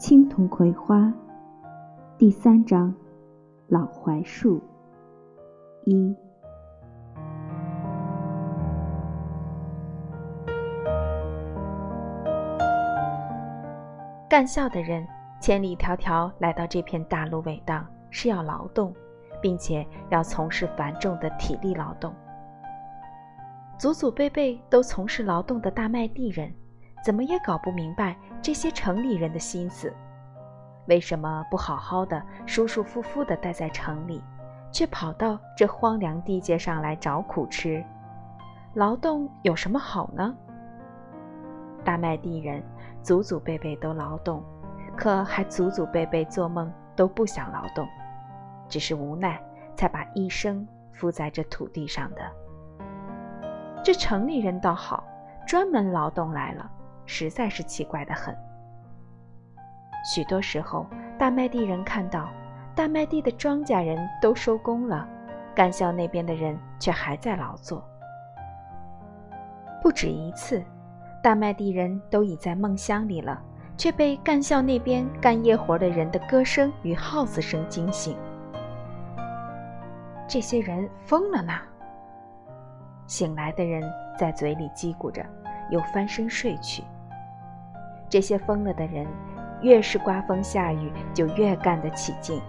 青铜葵花，第三章，老槐树一。干校的人千里迢迢来到这片大芦苇荡，是要劳动，并且要从事繁重的体力劳动。祖祖辈辈都从事劳动的大麦地人，怎么也搞不明白这些城里人的心思。为什么不好好的、舒舒服服的待在城里，却跑到这荒凉地界上来找苦吃？劳动有什么好呢？大麦地人祖祖辈辈都劳动，可还祖祖辈辈做梦都不想劳动，只是无奈才把一生付在这土地上的。这城里人倒好，专门劳动来了，实在是奇怪的很。许多时候，大麦地人看到大麦地的庄稼人都收工了，干校那边的人却还在劳作。不止一次，大麦地人都已在梦乡里了，却被干校那边干夜活的人的歌声与号子声惊醒。这些人疯了呢！醒来的人在嘴里叽咕着，又翻身睡去。这些疯了的人，越是刮风下雨，就越干得起劲。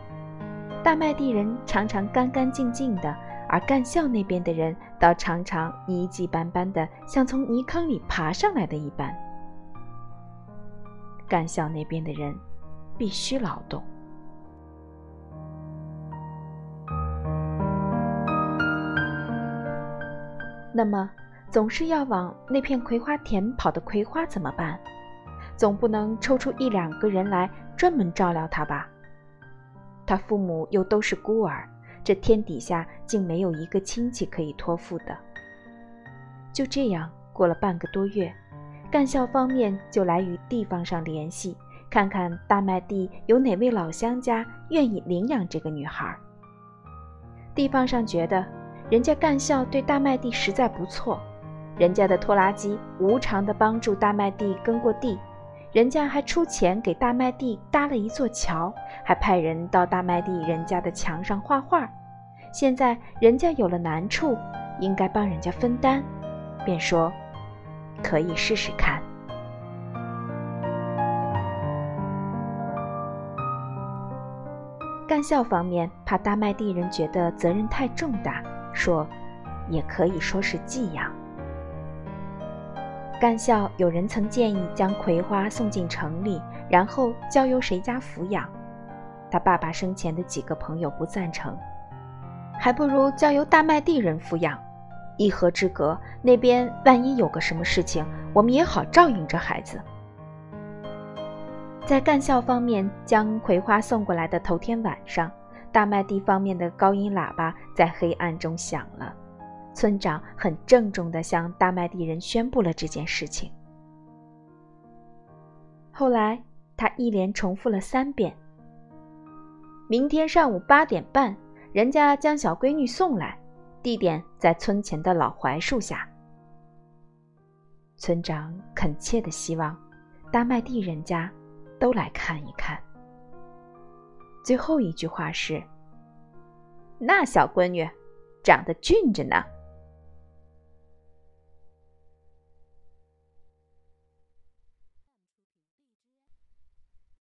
大麦地人常常干干净净的，而干校那边的人倒常常一迹斑斑的，像从泥坑里爬上来的一般。干校那边的人必须劳动。那么，总是要往那片葵花田跑的葵花怎么办？总不能抽出一两个人来专门照料他吧？他父母又都是孤儿，这天底下竟没有一个亲戚可以托付的。就这样过了半个多月，干校方面就来与地方上联系，看看大麦地有哪位老乡家愿意领养这个女孩。地方上觉得。人家干校对大麦地实在不错，人家的拖拉机无偿的帮助大麦地耕过地，人家还出钱给大麦地搭了一座桥，还派人到大麦地人家的墙上画画。现在人家有了难处，应该帮人家分担，便说可以试试看。干校方面怕大麦地人觉得责任太重大。说，也可以说是寄养。干校有人曾建议将葵花送进城里，然后交由谁家抚养。他爸爸生前的几个朋友不赞成，还不如交由大麦地人抚养。一河之隔，那边万一有个什么事情，我们也好照应着孩子。在干校方面将葵花送过来的头天晚上。大麦地方面的高音喇叭在黑暗中响了，村长很郑重地向大麦地人宣布了这件事情。后来他一连重复了三遍：“明天上午八点半，人家将小闺女送来，地点在村前的老槐树下。”村长恳切地希望大麦地人家都来看一看。最后一句话是：“那小闺女长得俊着呢。”